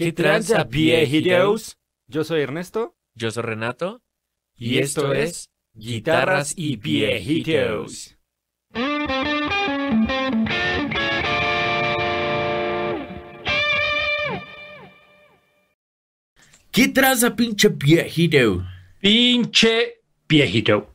¿Qué tranza, viejitos? Yo soy Ernesto. Yo soy Renato. Y esto es Guitarras y Viejitos. ¿Qué tranza, pinche viejito? Pinche viejito.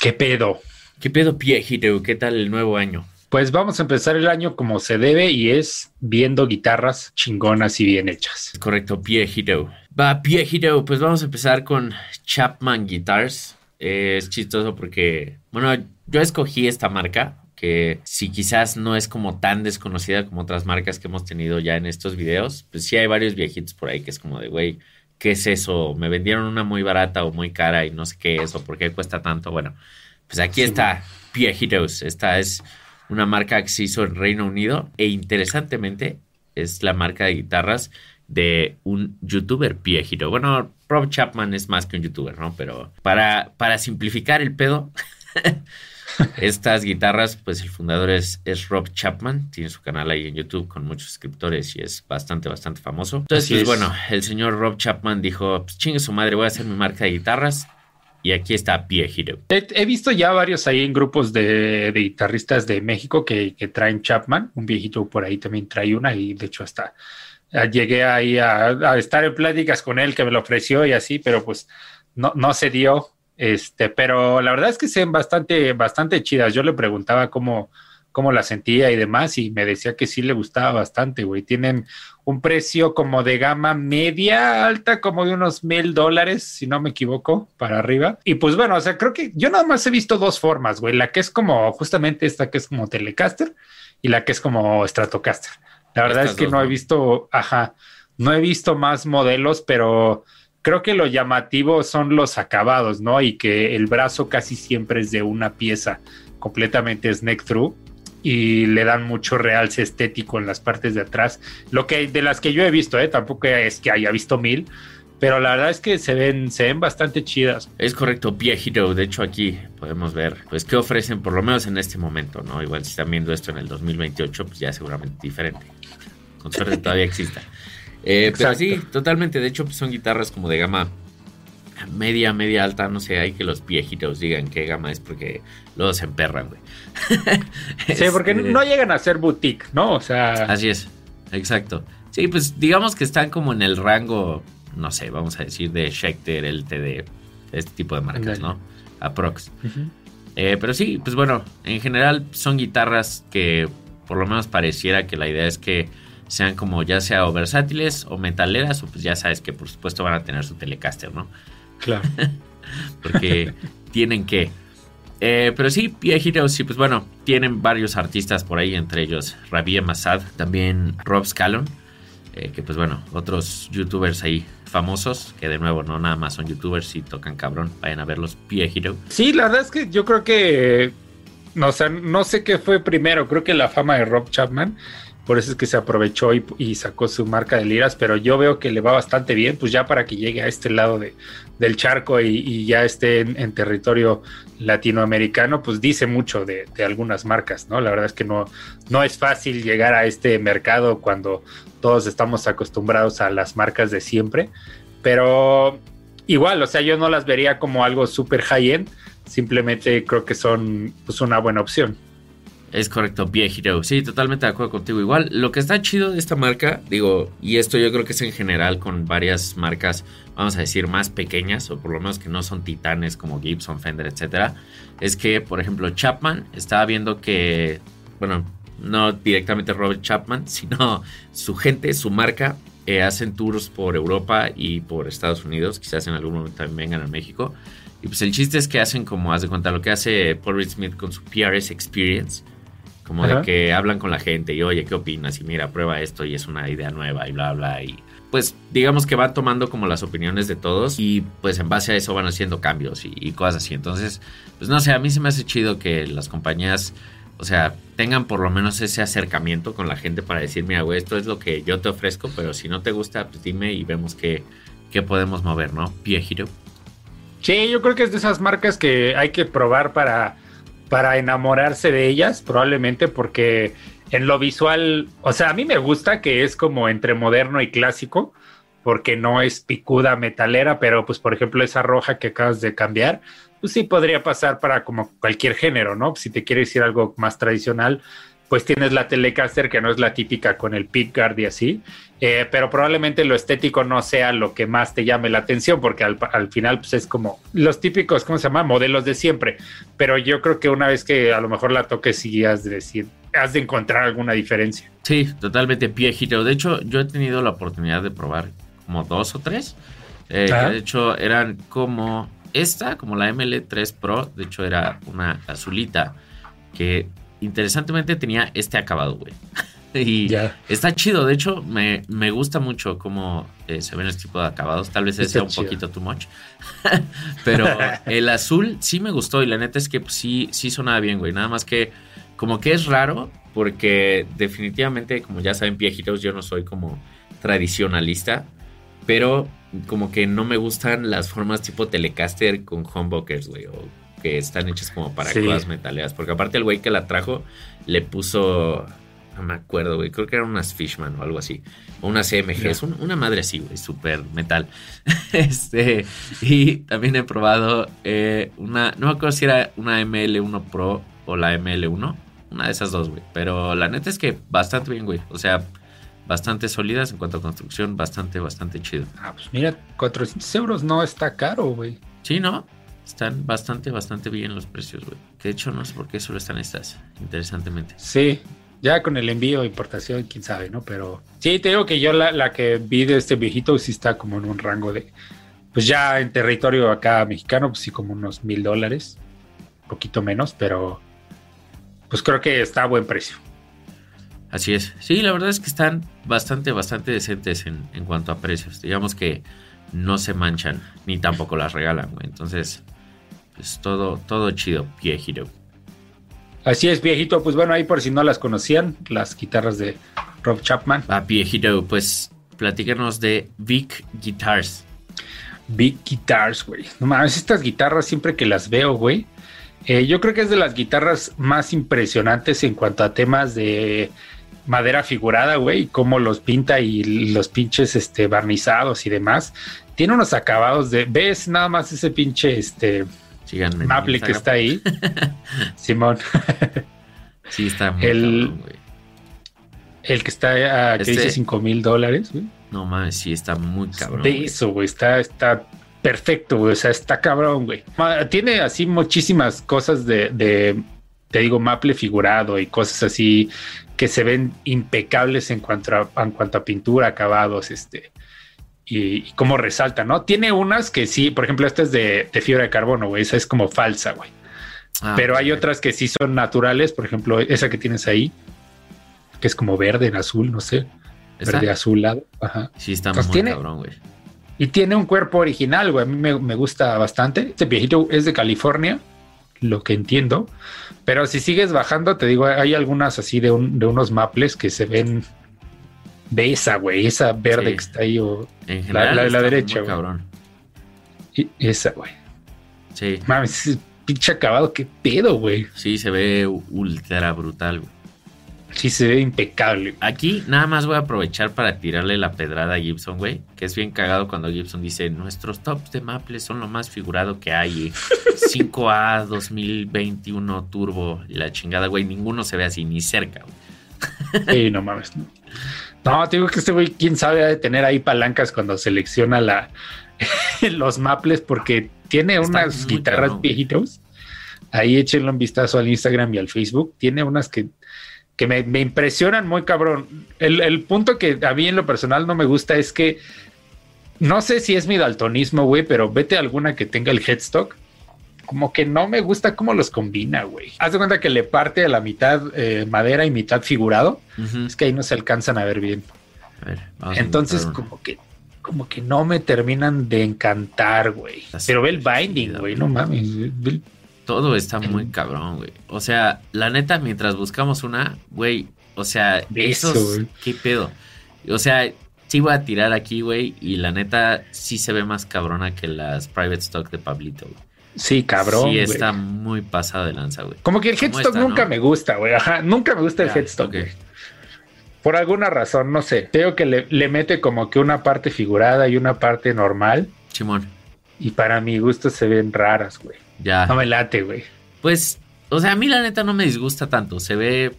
¿Qué pedo? ¿Qué pedo, viejito? ¿Qué tal el nuevo año? Pues vamos a empezar el año como se debe y es viendo guitarras chingonas y bien hechas. Correcto, viejito. Va, viejito, pues vamos a empezar con Chapman Guitars. Eh, es chistoso porque, bueno, yo escogí esta marca que si quizás no es como tan desconocida como otras marcas que hemos tenido ya en estos videos, pues sí hay varios viejitos por ahí que es como de, güey, ¿qué es eso? Me vendieron una muy barata o muy cara y no sé qué es o por qué cuesta tanto. Bueno, pues aquí está Viejitos. Esta es una marca que se hizo en Reino Unido e interesantemente es la marca de guitarras de un youtuber viejito. Bueno, Rob Chapman es más que un youtuber, ¿no? Pero para, para simplificar el pedo, estas guitarras, pues el fundador es, es Rob Chapman, tiene su canal ahí en YouTube con muchos suscriptores y es bastante, bastante famoso. Entonces, pues es. bueno, el señor Rob Chapman dijo, pues chingue su madre, voy a hacer mi marca de guitarras y aquí está Viejito. He, he visto ya varios ahí en grupos de, de guitarristas de México que, que traen Chapman. Un viejito por ahí también trae una y de hecho hasta eh, llegué ahí a, a estar en pláticas con él que me lo ofreció y así, pero pues no, no se dio. Este, pero la verdad es que se ven bastante, bastante chidas. Yo le preguntaba cómo, cómo la sentía y demás, y me decía que sí le gustaba bastante, güey. Tienen un precio como de gama media alta, como de unos mil dólares, si no me equivoco, para arriba. Y pues bueno, o sea, creo que yo nada más he visto dos formas, güey. La que es como justamente esta que es como Telecaster y la que es como Stratocaster. La verdad Estas es que dos, no he ¿no? visto, ajá, no he visto más modelos, pero creo que lo llamativo son los acabados, ¿no? Y que el brazo casi siempre es de una pieza completamente snake through y le dan mucho realce estético en las partes de atrás. Lo que de las que yo he visto, ¿eh? tampoco es que haya visto mil, pero la verdad es que se ven, se ven bastante chidas. Es correcto, Viejito. De hecho, aquí podemos ver, pues, qué ofrecen, por lo menos en este momento, ¿no? Igual si están viendo esto en el 2028, pues ya seguramente diferente. Con suerte todavía exista. Eh, pero sí, totalmente. De hecho, pues, son guitarras como de gama media, media alta. No sé, hay que los viejitos digan qué gama es porque luego se emperran, güey. Sí, porque Este, no llegan a ser boutique, ¿no? O sea, Así es, exacto. Sí, pues digamos que están como en el rango, no sé, vamos a decir de Schecter, LTD, este tipo de marcas. ¿no? Aprox. ujú. Eh, pero sí, pues bueno, en general son guitarras que por lo menos pareciera que la idea es que sean como ya sea o versátiles o metaleras o pues ya sabes que por supuesto van a tener su Telecaster, ¿no? Claro. Porque tienen que. Eh, pero sí, viejitos, sí, pues bueno, tienen varios artistas por ahí, entre ellos Rabia Massad, también Rob Scallon, eh, que pues bueno, otros youtubers ahí famosos, que de nuevo no nada más son youtubers y tocan cabrón, vayan a verlos, viejito. Sí, la verdad es que yo creo que, no, o sea, no sé qué fue primero, creo que la fama de Rob Chapman, por eso es que se aprovechó y, y sacó su marca de liras, pero yo veo que le va bastante bien, pues ya para que llegue a este lado de, del charco y, ya esté en, territorio latinoamericano, pues dice mucho de, de algunas marcas, ¿no? La verdad es que no, no es fácil llegar a este mercado cuando todos estamos acostumbrados a las marcas de siempre, pero igual, o sea, yo no las vería como algo súper high-end, simplemente creo que son pues, una buena opción. Es correcto, viejito. Sí, totalmente de acuerdo contigo. Igual, lo que está chido de esta marca, digo, y esto yo creo que es en general con varias marcas, vamos a decir, más pequeñas, o por lo menos que no son titanes como Gibson, Fender, etcétera, es que, por ejemplo, Chapman estaba viendo que, bueno, no directamente Robert Chapman, sino su gente, su marca, eh, hacen tours por Europa y por Estados Unidos, quizás en algún momento también vengan a México. Y pues el chiste es que hacen como, haz de cuenta, lo que hace Paul Reed Smith con su PRS Experience como Ajá. de que hablan con la gente y oye, ¿qué opinas? Y mira, prueba esto y es una idea nueva y bla, bla. Y pues digamos que van tomando como las opiniones de todos y pues en base a eso van haciendo cambios y, cosas así. Entonces, pues no sé, a mí se me hace chido que las compañías, o sea, tengan por lo menos ese acercamiento con la gente para decir, mira, güey, esto es lo que yo te ofrezco, pero si no te gusta, pues dime y vemos qué, qué podemos mover, ¿no? Viejito. Sí, yo creo que es de esas marcas que hay que probar para, para enamorarse de ellas, probablemente porque en lo visual, o sea, a mí me gusta que es como entre moderno y clásico, porque no es picuda metalera, pero pues por ejemplo esa roja que acabas de cambiar, pues sí podría pasar para como cualquier género, ¿no? Si te quieres decir algo más tradicional, pues tienes la Telecaster que no es la típica con el pickguard y así, eh, pero probablemente lo estético no sea lo que más te llame la atención, porque al, final pues es como los típicos, ¿cómo se llama? Modelos de siempre, pero yo creo que una vez que a lo mejor la toques sí has de decir, has de encontrar alguna diferencia. Sí, totalmente pie De hecho, yo he tenido la oportunidad de probar como dos o tres. Eh, de hecho, eran como esta, como la ML3 Pro. De hecho, era una azulita que interesantemente tenía este acabado, güey. y está chido. De hecho, me, gusta mucho cómo eh, se ven este tipo de acabados. Tal vez sea un poquito too much. Pero el azul sí me gustó. Y la neta es que pues, sí, sí sonaba bien, güey. Nada más que como que es raro porque definitivamente, como ya saben, viejitos, yo no soy como tradicionalista, pero como que no me gustan las formas tipo Telecaster con humbuckers, güey, o que están hechas como para cosas metaleras, porque aparte el güey que la trajo le puso, no me acuerdo, güey, creo que eran unas Fishman o algo así, o unas CMG, es una madre así, güey, súper metal. este, y también he probado eh, una, no me acuerdo si era una ML1 Pro o la ML1, una de esas dos, güey. Pero la neta es que bastante bien, güey. O sea, bastante sólidas en cuanto a construcción, bastante, bastante chido. Ah, pues mira, 400 euros no está caro, güey. Sí, ¿no? Están bastante, bastante bien los precios, güey. Que de hecho no sé por qué solo están estas, interesantemente. Sí, ya con el envío, importación, quién sabe, ¿no? Pero sí, te digo que yo la, la que vi de este viejito sí está como en un rango de, pues ya en territorio acá mexicano, pues sí, como unos mil dólares, poquito menos, pero pues creo que está a buen precio. Así es. Sí, la verdad es que están bastante, bastante decentes en, cuanto a precios. Digamos que no se manchan ni tampoco las regalan, güey. Entonces, pues todo, todo chido, viejito. Así es, viejito. Pues bueno, ahí por si no las conocían, las guitarras de Rob Chapman. Ah, viejito, pues platícanos de Vic Guitars. Big Guitars, güey. No mames, estas guitarras siempre que las veo, güey, eh, yo creo que es de las guitarras más impresionantes en cuanto a temas de madera figurada, güey, cómo los pinta y los pinches este, barnizados y demás. Tiene unos acabados de. ¿Ves nada más ese pinche este maple que está ahí? Simón. sí, está muy el, el que está a que dice 5 este mil dólares, güey. No mames, sí, está muy cabrón. De eso, güey, está, está perfecto, güey. O sea, está cabrón, güey. Tiene así muchísimas cosas de, te digo, maple figurado y cosas así que se ven impecables en cuanto a, en cuanto a pintura, acabados, este. Y, cómo resalta, ¿no? Tiene unas que sí, por ejemplo, esta es de, fibra de carbono, güey. Esa es como falsa, güey. Ah, Pero hay otras que sí son naturales, por ejemplo, esa que tienes ahí, que es como verde en azul, no sé. Verde azulado. Ajá. Sí, está muy cabrón, güey. Y tiene un cuerpo original, güey. A mí me, gusta bastante. Este viejito es de California, lo que entiendo. Pero si sigues bajando, te digo, hay algunas así de, de unos maples que se ven de esa, güey. Esa verde que está ahí, o la, de la derecha, güey. Cabrón. Y esa, güey. Sí. Mames, pinche acabado, qué pedo, güey. Sí, se ve ultra brutal, güey. Sí, se ve impecable. Aquí nada más voy a aprovechar para tirarle la pedrada a Gibson, güey. Que es bien cagado cuando Gibson dice: Nuestros tops de Maple son lo más figurado que hay. 5A 2021 Turbo y la chingada, güey. Ninguno se ve así, ni cerca, güey. Sí, no mames. No, te digo que este güey, quién sabe, de tener ahí palancas cuando selecciona la, los Maples, porque tiene unas guitarras viejitos. Ahí échenlo un vistazo al Instagram y al Facebook. Tiene unas que que me, impresionan muy cabrón. El, punto que a mí en lo personal no me gusta es que no sé si es mi daltonismo, güey, pero vete a alguna que tenga el headstock. Como que no me gusta cómo los combina, güey. Haz de cuenta que le parte a la mitad eh, madera y mitad figurado. Es que ahí no se alcanzan a ver bien. A ver, Entonces, como que, como que no me terminan de encantar, güey. Pero ve el binding, güey, no mames. Todo está muy cabrón, güey. O sea, la neta, mientras buscamos una, güey, o sea, eso, ¿qué pedo? O sea, sí voy a tirar aquí, güey, y la neta sí se ve más cabrona que las private stock de Pablito, güey. Sí, cabrón. Sí, está muy pasada de lanza, güey. Como que el headstock nunca me gusta, güey. Ajá, nunca me gusta el headstock. Por alguna razón, no sé. Creo que le, le mete como que una parte figurada y una parte normal. Simón. Y para mi gusto se ven raras, güey. Ya. No me late, güey. Pues, o sea, a mí la neta no me disgusta tanto. Se ve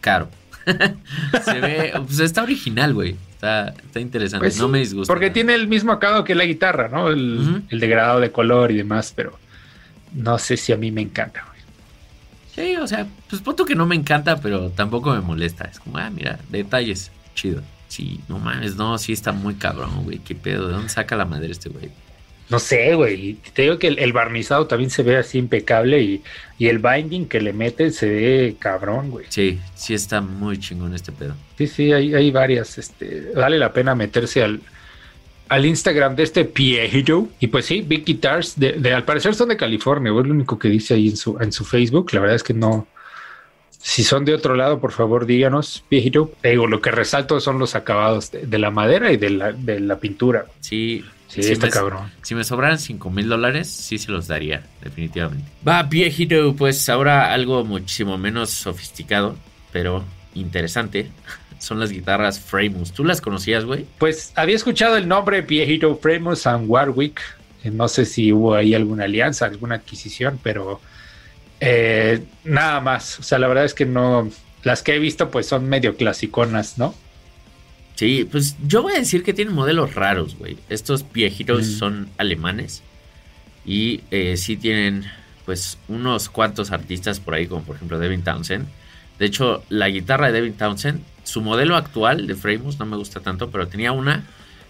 caro. se ve, pues está original, güey. Está, está interesante. Pues no me disgusta. Porque tiene el mismo acabado que la guitarra, ¿no? El degradado de color y demás, pero no sé si a mí me encanta, güey. Sí, o sea, pues punto que no me encanta, pero tampoco me molesta. Es como, ah, mira, detalles, chido. Sí, no mames, no, sí está muy cabrón, güey. ¿Qué pedo? ¿De dónde saca la madre este güey? No sé, güey. Te digo que el, el barnizado también se ve así impecable y, y el binding que le mete se ve cabrón, güey. Sí, sí está muy chingón este pedo. Sí, sí, hay, hay varias. Este, vale la pena meterse al, al Instagram de este Piero. Y pues sí, Big Guitars, de, de- al parecer son de California, güey, es lo único que dice ahí en su, en su Facebook. La verdad es que no. Si son de otro lado, por favor, díganos, Piero. Te digo, lo que resalto son los acabados de, de la madera y de la, de la pintura. Sí, Sí, está me- cabrón. Si me sobraran 5 mil dólares, sí se los daría, definitivamente. Va, viejito, pues ahora algo muchísimo menos sofisticado, pero interesante. Son las guitarras Framus. ¿Tú las conocías, güey? Pues había escuchado el nombre Piero Framus and Warwick. Eh, No sé si hubo ahí alguna alianza, alguna adquisición, pero eh, nada más. O sea, la verdad es que no. Las que he visto, pues son medio clasiconas, ¿no? Sí, pues yo voy a decir que tienen modelos raros, güey. Estos viejitos Mm. son alemanes y eh, sí tienen, pues, unos cuantos artistas por ahí, como por ejemplo Devin Townsend. De hecho, la guitarra de Devin Townsend, su modelo actual de Framus no me gusta tanto, pero tenía una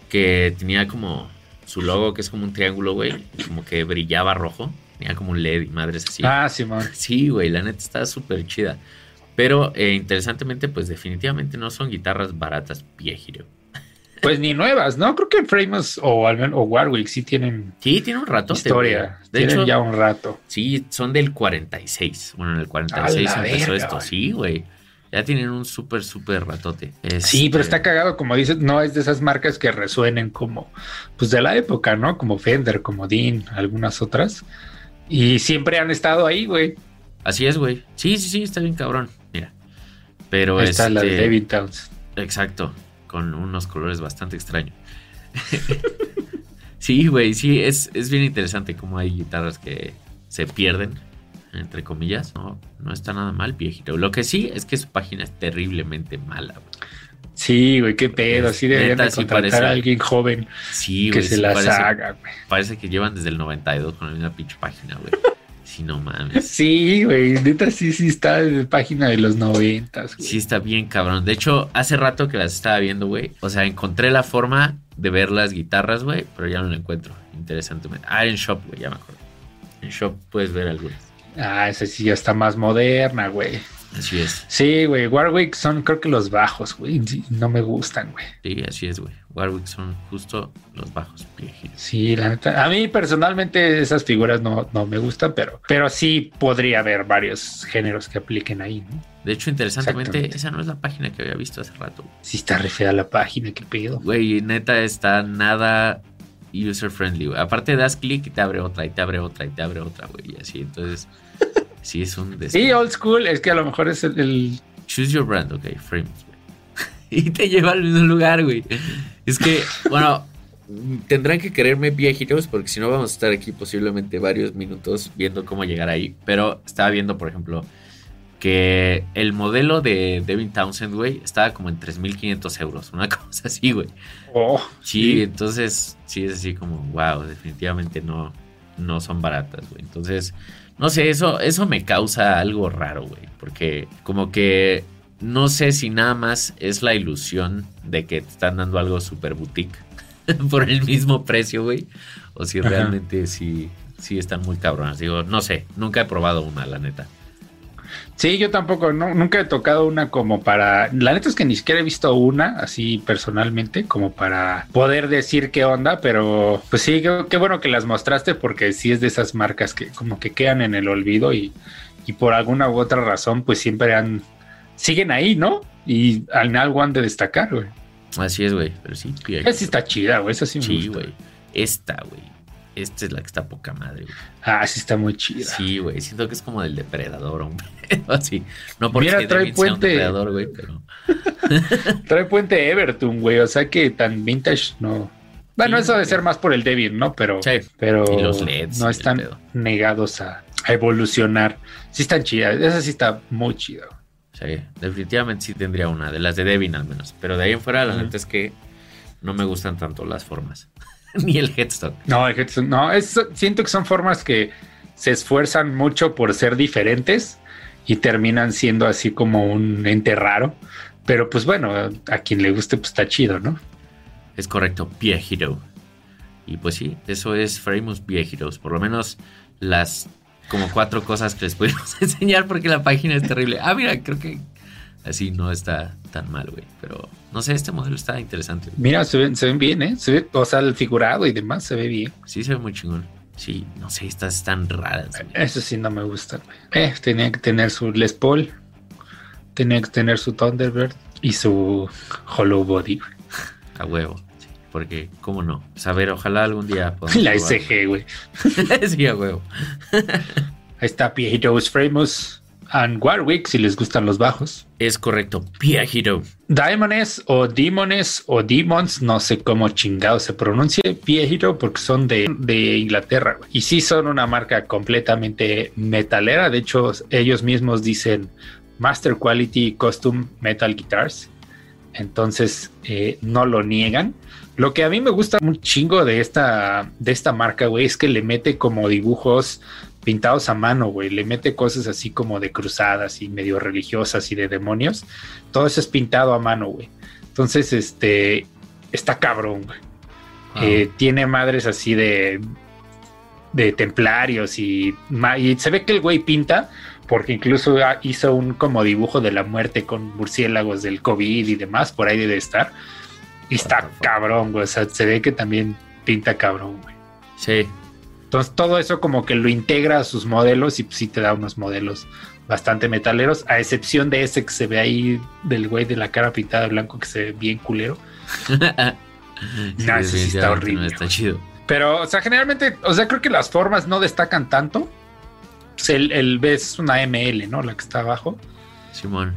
que tenía como su logo, que es como un triángulo, güey, como que brillaba rojo. Tenía como un LED y madres así. Ah, Simón. Sí, güey, la neta está súper chida. Pero eh, interesantemente, pues definitivamente no son guitarras baratas, viejito. Pues ni nuevas, ¿no? Creo que Framus o, al menos- o Warwick sí tienen Sí, tiene un rato. historia. De tienen hecho, ya un rato. sí, son del 46. Bueno, en el 46 A la empezó verga, esto. Sí, güey. Ya tienen un súper, súper ratote. Sí, pero Este, está cagado, como dices, no es de esas marcas que resuenen como, pues de la época, ¿no? Como Fender, como Dean, algunas otras. Y siempre han estado ahí, güey. Así es, güey. Sí, sí, sí, está bien cabrón. Pero Ahí está la de este, David Towns. Exacto, con unos colores bastante extraños. sí, güey, sí, es, es bien interesante cómo hay guitarras que se pierden, entre comillas. No, no está nada mal, viejito. Lo que sí es que su página es terriblemente mala. güey. Sí, güey, qué pedo. Así deberían de sí contratar parece- a alguien joven Sí, que se sí, las parece, haga, güey. parece que llevan desde el 92 con la misma pinche página, güey. Sí, no mames. Sí, güey, neta sí, sí está en página de los noventas, güey. Sí, está bien cabrón. De hecho, hace rato que las estaba viendo, güey. O sea, encontré la forma de ver las guitarras, güey, pero ya no la encuentro. Interesantemente. Ah, en Shop, güey, ya me acuerdo. En Shop puedes ver algunas. Ah, esa sí ya está más moderna, güey. Así es. Sí, güey, Warwick son creo que los bajos, güey. no me gustan, güey. Sí, así es, güey. Warwick son justo los bajos viejitos. Sí, la neta. A mí personalmente esas figuras no, no me gustan, pero, pero sí podría haber varios géneros que apliquen ahí, ¿no? De hecho, interesantemente, esa no es la página que había visto hace rato. Sí está re fea la página, qué pedo. Güey, neta está nada user friendly, güey. Aparte das clic y te abre otra, y te abre otra, y te abre otra, güey. Y así, entonces, sí es un Sí, old school, es que a lo mejor es el, el- Choose your brand, ok, frames, güey. y te lleva al mismo lugar, güey. Es que, bueno, tendrán que quererme viejitos porque si no vamos a estar aquí posiblemente varios minutos viendo cómo llegar ahí. Pero estaba viendo, por ejemplo, que el modelo de Devin Townsend, güey, estaba como en 3.500 euros, una cosa así, güey. Oh, Sí, entonces sí es así como, wow, definitivamente no, no son baratas, güey. Entonces, no sé, eso, eso me causa algo raro, güey. Porque como que no sé si nada más es la ilusión de que te están dando algo super boutique por el mismo precio, güey. O si Ajá. realmente sí, sí están muy cabronas. Digo, no sé, nunca he probado una, la neta. Sí, yo tampoco, no, nunca he tocado una como para. La neta es que ni siquiera he visto una así personalmente, como para poder decir qué onda, pero pues sí, qué, bueno que las mostraste porque sí es de esas marcas que como que quedan en el olvido y, y por alguna u otra razón, pues siempre han. siguen ahí, ¿no? Y en algo han de destacar, güey. Así es, güey. Pero sí, Esa sí está chida, güey. Esa sí me Sí, gusta. güey. Esta, güey. Esta es la que está poca madre, güey. Ah, sí está muy chida. Sí, güey. Siento que es como del depredador, hombre. Así. No porque Mira, trae puente. depredador, güey, pero. Trae puente Everton, güey. O sea que tan vintage no. Bueno, Sí, eso debe ser más por el Devin, ¿no? Pero, Sí. pero Y los LEDs no están negados a, a evolucionar. Sí están chidas. Esa sí está muy chida. Sí, definitivamente sí tendría una, de las de Devin al menos. Pero de ahí en fuera, la Ujú. neta es que no me gustan tanto las formas. Ni el headstock. No, el Headstone- no es, siento que son formas que se esfuerzan mucho por ser diferentes y terminan siendo así como un ente raro. Pero pues bueno, a quien le guste, pues está chido, ¿no? Es correcto, Pie Hero. Y pues sí, eso es Famous Heroes. Por lo menos las como cuatro cosas que les pudimos enseñar porque la página es terrible. Ah, mira, creo que así no está tan mal, güey. Pero no sé, este modelo está interesante. güey. Mira, se ven, se ven bien, ¿eh? Se ve, o sea, el figurado y demás se ve bien. Sí se ve muy chingón. Sí, no sé, estas están raras. güey. Eso sí no me gusta, güey. Eh, tenía que tener su Les Paul, tenía que tener su Thunderbird y su Hollow Body. güey. A huevo. porque, ¿cómo no? Pues a ver, ojalá algún día La. SG, güey. sí, a huevo. Ahí está Pietos Famous and Warwick, si les gustan los bajos. Es correcto, Pie Hero. O Demones o Demons, no sé cómo chingado se pronuncia, Piejito, porque son de, de Inglaterra. Y sí son una marca completamente metalera. De hecho, ellos mismos dicen Master Quality Custom Metal Guitars. Entonces, eh, no lo niegan. Lo que a mí me gusta un chingo de esta, de esta marca, güey, es que le mete como dibujos pintados a mano, güey. Le mete cosas así como de cruzadas y medio religiosas y de demonios todo eso es pintado a mano, güey. Entonces, este, está cabrón, güey. Wow. Eh, tiene madres así de, de templarios y, y se ve que el güey pinta porque incluso ah, hizo un como dibujo de la muerte con murciélagos del COVID y demás, por ahí debe estar. Y está cabrón, güey. O sea, se ve que también pinta cabrón, güey. Sí, Entonces todo eso como que lo integra a sus modelos y pues, sí te da unos modelos bastante metaleros, a excepción de ese que se ve ahí del güey de la cara pintada de blanco que se ve bien culero. Sí, Nah, ese sí está horrible, no está chido. Pero, o sea, generalmente, o sea, creo que las formas no destacan tanto. Pues el, el B es una ML, ¿no? La que está abajo. Simón.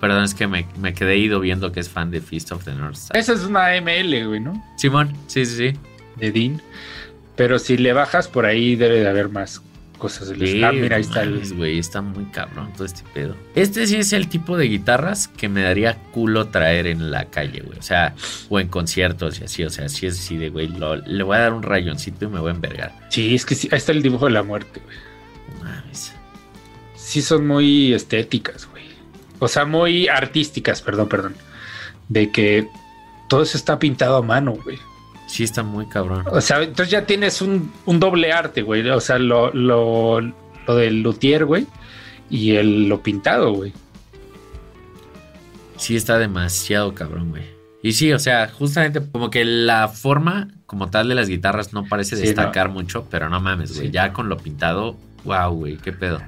Perdón, es que me, me quedé ido viendo que es fan de Feast of the North. Esa es una ML, güey, ¿no? Simón, sí, sí, sí. De Dean. Pero si le bajas por ahí debe de haber más cosas del Sí, Ah, mira, ahí está el... güey, está muy cabrón todo este pedo. Este sí es el tipo de guitarras que me daría culo traer en la calle, güey. O sea, o en conciertos y así. O sea, sí es así de, güey, lo- le voy a dar un rayoncito y me voy a envergar. Sí, es que sí, ahí está el dibujo de la muerte, güey. Mames. sí son muy estéticas, güey. O sea, muy artísticas, perdón, perdón. De que todo eso está pintado a mano, güey. Sí está muy cabrón. O sea, entonces ya tienes un, un doble arte, güey. O sea, lo, lo, lo del luthier, güey. Y el, lo pintado, güey. Sí está demasiado cabrón, güey. Y sí, o sea, justamente como que la forma como tal de las guitarras no parece Sí, destacar mucho, pero no mames, güey. Sí. Ya con lo pintado, wow, güey, qué pedo.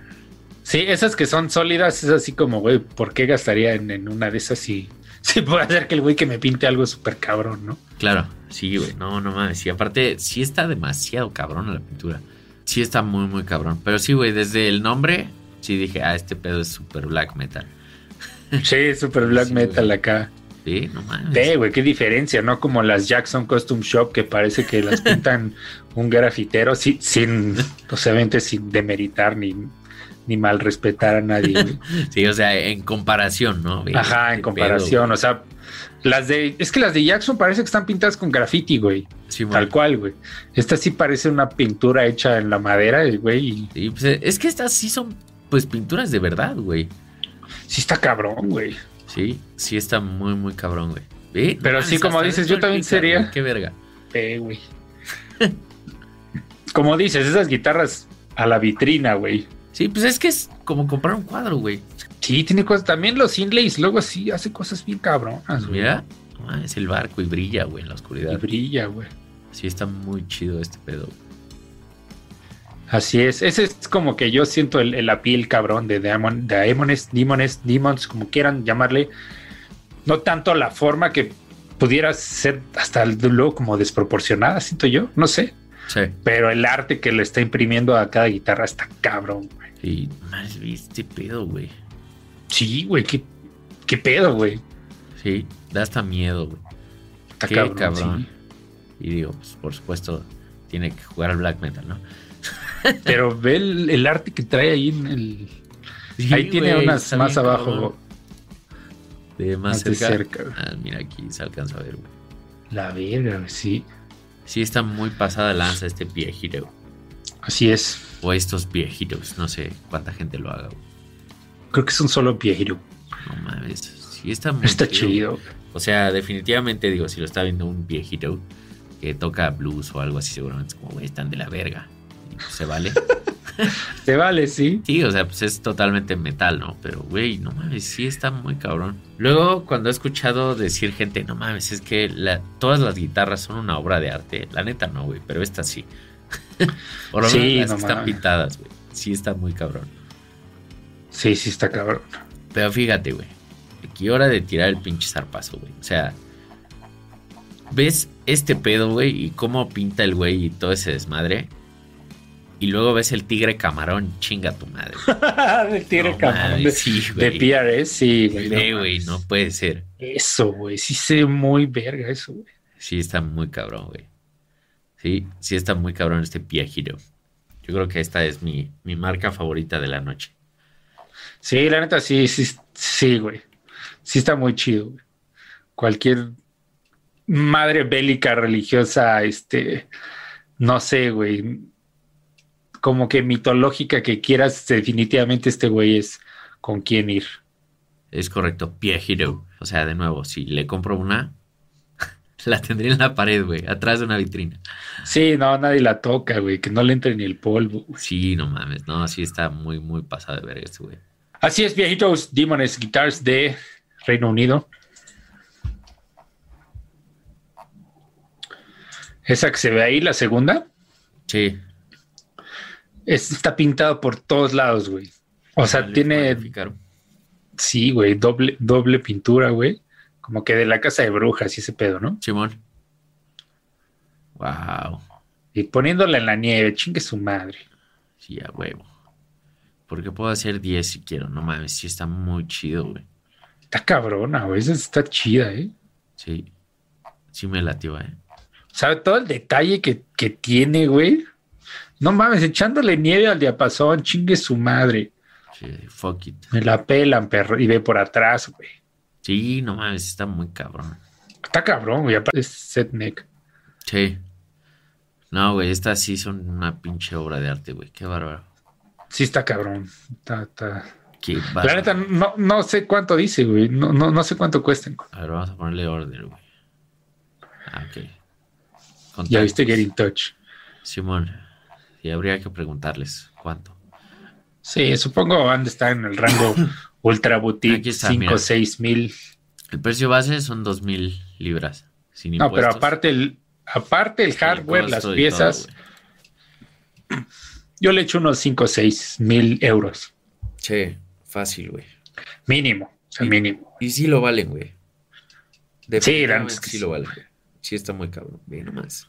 Sí, esas que son sólidas, es así como, güey, ¿por qué gastaría en, en una de esas si, si puedo hacer que el güey que me pinte algo súper cabrón, ¿no? Claro, sí, güey, no, no mames. Y aparte, sí está demasiado cabrón la pintura. Sí está muy, muy cabrón. Pero sí, güey, desde el nombre, sí dije, ah, este pedo es super black metal. Sí, súper black Sí, metal güey. acá. Sí, no mames. Ve, güey, qué diferencia, ¿no? Como las Jackson Costume Shop que parece que las pintan un grafitero sí, sin, obviamente sin demeritar ni, ni mal respetar a nadie. Sí, o sea, en comparación, ¿no? Ve, Ajá, en comparación, o sea, las de, es que las de Jackson parece que están pintadas con graffiti, güey. Sí, tal cual, güey. Esta sí parece una pintura hecha en la madera, güey, Sí, pues, es que estas sí son, pues, pinturas de verdad, güey. sí está cabrón, güey. Sí, sí está muy, muy cabrón, güey. No Pero sí, como dices, yo también sería- güey, Qué verga. Eh, güey. Como dices, esas guitarras a la vitrina, güey. Sí, pues es que es como comprar un cuadro, güey. Sí, tiene cosas. También los inlays, luego sí hace cosas bien cabronas, güey. Mira, ah, es el barco y brilla, güey, en la Y oscuridad. brilla, güey. Sí, está muy chido este pedo. Así es. Ese es como que yo siento el, el piel cabrón de Demon, Daemones, Demons, Demons, como quieran llamarle. No tanto la forma que pudiera ser hasta luego como desproporcionada, siento yo. No sé. Sí. Pero el arte que le está imprimiendo a cada guitarra está cabrón, güey. Y más este pedo, güey. Sí, güey, qué, qué pedo, güey. Sí, da hasta miedo, güey. Está Qué cabrón. cabrón. sí. Y digo, pues por supuesto, tiene que jugar al black metal, ¿no? Pero ve el, el arte que trae ahí en el. ahí Sí, tiene unas más abajo. De más, más de cerca. cerca. Ah, mira, aquí se alcanza a ver, güey. La verga, sí. Sí, está muy pasada lanza este pie hero. Así es. O estos heroes. No sé cuánta gente lo haga, güey. Creo que es un solo viejero. No mames. Sí, está muy Está chido. chido. O sea, definitivamente, digo, si lo está viendo un viejito que toca blues o algo así, seguramente es como, güey, están de la verga. Y pues, se vale. Te vale, sí. Sí, o sea, pues es totalmente metal, ¿no? Pero, güey, no mames, sí está muy cabrón. Luego, cuando he escuchado decir gente, no mames, es que la- todas las guitarras son una obra de arte. La neta no, güey, pero esta sí. Por lo menos Sí, las no que están pintadas, güey. Sí está muy cabrón. Sí, sí, está cabrón. Pero fíjate, güey. Aquí hora de tirar el pinche zarpazo, güey. O sea, ves este pedo, güey, y cómo pinta el güey y todo ese desmadre. Y luego ves el tigre camarón, chinga tu madre. de tigre No camarón. De, sí, de. PRS, sí, güey. no Ve, güey, no puede ser. Eso, güey. Sí se ve muy verga eso, güey. Sí, está muy cabrón, güey. Sí, sí está muy cabrón este Pia Hero. Yo creo que esta es mi, mi marca favorita de la noche. Sí, la neta, sí, sí, sí, güey. Sí está muy chido, güey. Cualquier madre bélica religiosa, este, no sé, güey. Como que mitológica que quieras, definitivamente este güey es con quién ir. Es correcto, Pia Hero. O sea, de nuevo, si le compro una, la tendría en la pared, güey, atrás de una vitrina. Sí, no, nadie la toca, güey, que no le entre ni el polvo. Sí, no mames, no, sí está muy, muy pasado de verga este güey. Así es, viejitos, Demones Guitars de Reino Unido. Esa que se ve ahí, la segunda, Sí. Es- está pintado por todos lados, güey. O sea, tiene, sí, güey, doble, doble pintura, güey. Como que de la casa de brujas y ese pedo, ¿no? Simón. Wow. Y poniéndola en la nieve, chingue su madre. Sí, a huevo. Porque puedo hacer 10 si quiero, no mames, sí está muy chido, güey. Está cabrona, güey. Esa está chida, ¿eh? Sí. Sí me latió, eh. ¿Sabe todo el detalle que, que tiene, güey? No mames, echándole nieve al diapasón, chingue su madre. Sí, fuck it. Me la pelan, perro. Y ve por atrás, güey. Sí, no mames, está muy cabrón. Está cabrón, güey. Aparte es set neck. Sí. No, güey, estas sí son una pinche obra de arte, güey. Qué bárbaro. Sí, está cabrón. Está, está. Qué La neta, no, no sé cuánto dice, güey. No, no, no sé cuánto cuestan. A ver, vamos a ponerle order, güey. Ah, ok. Ya viste Get in Touch. Simón. Y habría que preguntarles cuánto. Sí, supongo han de estar en el rango Ultra Boutique está, 5 mira. o 6 mil. El precio base son dos mil libras. Sin No, pero aparte el, aparte el hardware, las todo, piezas, yo le echo unos 5 o 6 mil euros. Che, fácil, güey. Mínimo. O sea, Sí. mínimo. Y sí lo valen, güey. Sí, la neta Definitivamente es que sí sí. lo valen. Sí está muy cabrón. Ve nomás.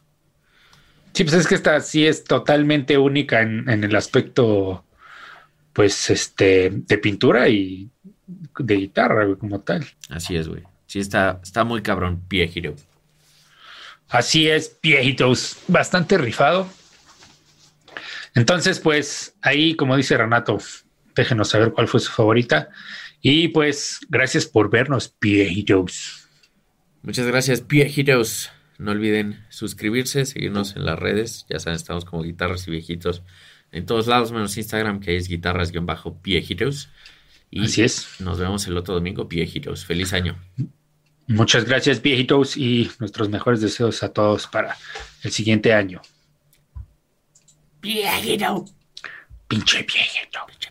Sí, pues es que esta sí es totalmente única en, en el aspecto, pues, este, de pintura y de guitarra, güey, como tal. Así es, güey. Sí está, está muy cabrón, Hero. Así es, viejitos, bastante rifado. Entonces, pues, ahí, como dice Renato, déjenos saber cuál fue su favorita. Y pues, gracias por vernos, viejitos. Muchas gracias, Heroes. No olviden suscribirse, seguirnos en las redes. Ya saben, estamos como guitarras y viejitos en todos lados, menos Instagram, que es guitarras-pie Heroes. Y Así es. nos vemos el otro domingo, Heroes. Feliz año. Muchas gracias, viejitos, y nuestros mejores deseos a todos para el siguiente año. Hero. Pinche viejito. Pinche